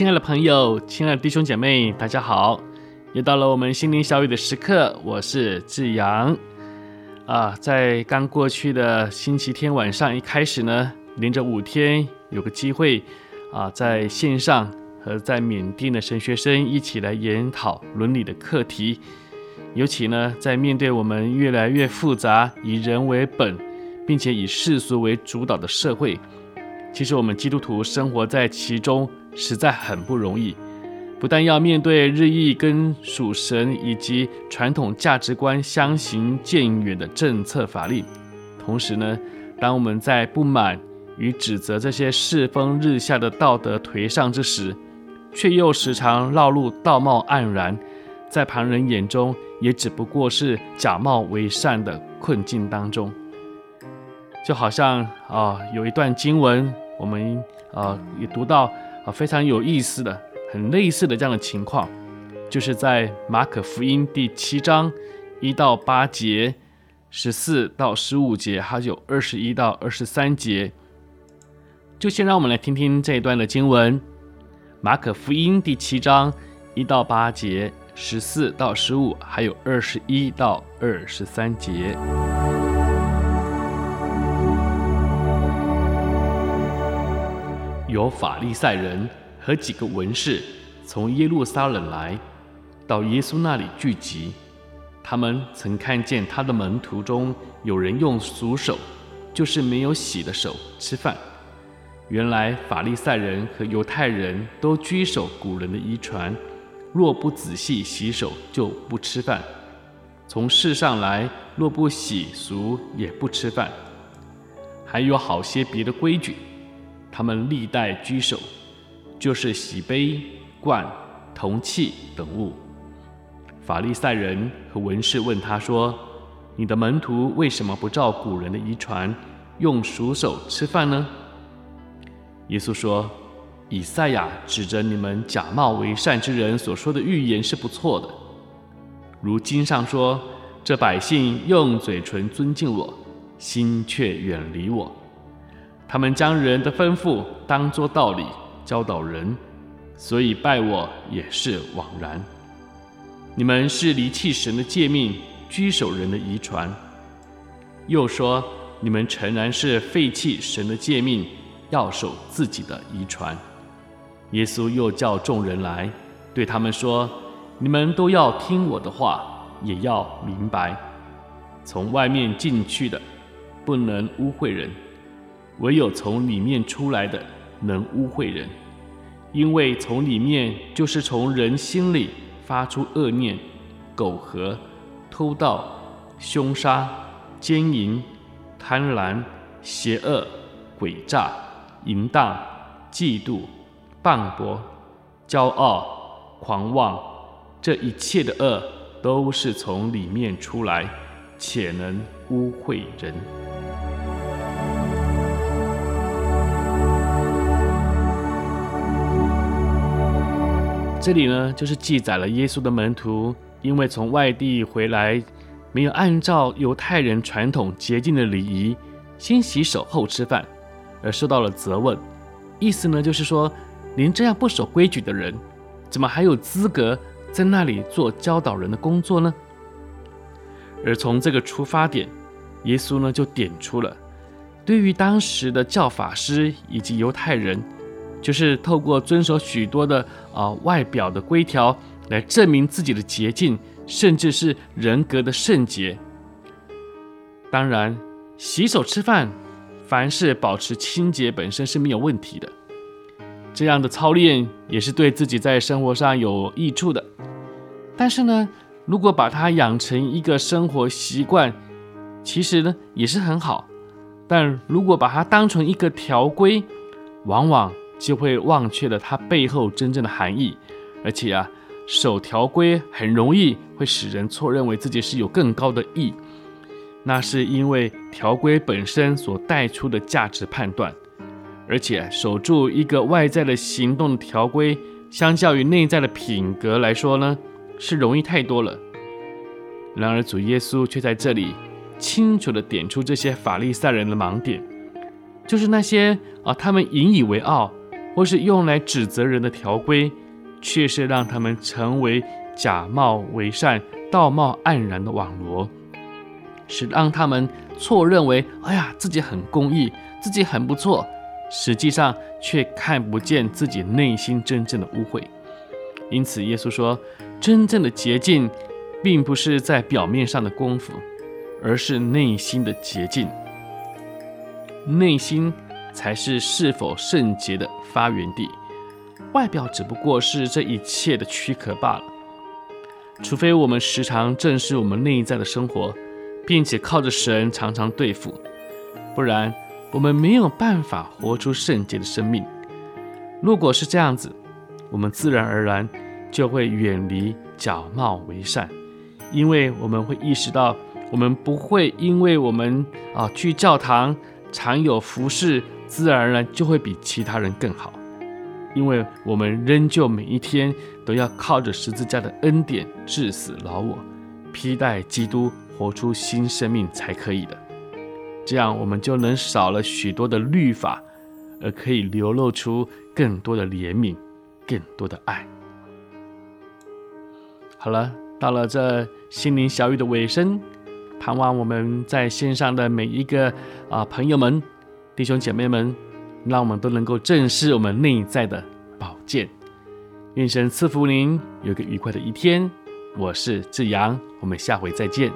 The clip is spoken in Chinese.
亲爱的朋友，亲爱的弟兄姐妹，大家好！又到了我们心灵小语的时刻，我是志阳。啊，在刚过去的星期天晚上一开始呢，连着五天有个机会啊，在线上和在缅甸的神学生一起来研讨伦理的课题。尤其呢，在面对我们越来越复杂、以人为本，并且以世俗为主导的社会，其实我们基督徒生活在其中实在很不容易。不但要面对日益跟属神以及传统价值观相行渐远的政策法令，同时呢，当我们在不满与指责这些世风日下的道德颓丧之时，却又时常落入道貌岸然，在旁人眼中也只不过是假冒为善的困境当中。就好像啊，有一段经文，我们啊也读到啊非常有意思的。很类似的这样的情况，就是在马可福音第七章一到八节、十四到十五节，还有二十一到二十三节。就先让我们来听听这一段的经文：马可福音第七章一到八节、十四到十五，还有二十一到二十三节。有法利赛人。和几个文士从耶路撒冷来到耶稣那里聚集，他们曾看见他的门徒中有人用俗手，就是没有洗的手吃饭。原来法利赛人和犹太人都拘守古人的遗传，若不仔细洗手就不吃饭。从世上来，若不洗俗也不吃饭。还有好些别的规矩，他们历代居首。就是洗杯、罐、铜器等物。法利赛人和文士问他说：“你的门徒为什么不照古人的遗传，用熟手吃饭呢？”耶稣说：“以赛亚指着你们假冒为善之人所说的预言是不错的。如经上说：‘这百姓用嘴唇尊敬我，心却远离我。他们将人的吩咐当作道理。’”教导人，所以拜我也是枉然。你们是离弃神的诫命，拘守人的遗传。又说你们诚然是废弃神的诫命，要守自己的遗传。耶稣又叫众人来，对他们说：你们都要听我的话，也要明白。从外面进去的，不能污秽人；唯有从里面出来的。能污秽人，因为从里面就是从人心里发出恶念、苟合、偷盗、凶杀、奸淫、贪婪、邪恶、诡诈、淫荡、嫉妒、谤讟、骄傲、狂妄，这一切的恶都是从里面出来，且能污秽人。这里呢，就是记载了耶稣的门徒因为从外地回来，没有按照犹太人传统洁净的礼仪，先洗手后吃饭，而受到了责问。意思呢，就是说，您这样不守规矩的人，怎么还有资格在那里做教导人的工作呢？而从这个出发点，耶稣呢就点出了，对于当时的教法师以及犹太人。就是透过遵守许多的啊、外表的规条来证明自己的洁净，甚至是人格的圣洁。当然，洗手吃饭，凡是保持清洁本身是没有问题的。这样的操练也是对自己在生活上有益处的。但是呢，如果把它养成一个生活习惯，其实呢也是很好。但如果把它当成一个条规，往往就会忘却了它背后真正的含义。而且啊，守条规很容易会使人错认为自己是有更高的义，那是因为条规本身所带出的价值判断。而且守住一个外在的行动的条规，相较于内在的品格来说呢，是容易太多了。然而主耶稣却在这里清楚地点出这些法利赛人的盲点，就是那些啊，他们引以为傲或是用来指责人的条规，却是让他们成为假冒为善、道貌岸然的网罗，是让他们错认为，哎呀，自己很公义，自己很不错。实际上却看不见自己内心真正的污秽，因此耶稣说，真正的洁净，并不是在表面上的功夫，而是内心的洁净。内心才是是否圣洁的发源地，外表只不过是这一切的躯壳罢了。除非我们时常正视我们内在的生活，并且靠着神常常对付，不然。我们没有办法活出圣洁的生命。如果是这样子，我们自然而然就会远离假冒为善，因为我们会意识到，我们不会因为我们啊去教堂常有服饰，自然而然就会比其他人更好，因为我们仍旧每一天都要靠着十字架的恩典致死老我，披戴基督，活出新生命才可以的。这样，我们就能少了许多的律法，而可以流露出更多的怜悯，更多的爱。好了，到了这心灵小语的尾声，盼望我们在线上的每一个啊朋友们、弟兄姐妹们，让我们都能够正视我们内在的宝剑。愿神赐福您有个愉快的一天。我是志阳，我们下回再见。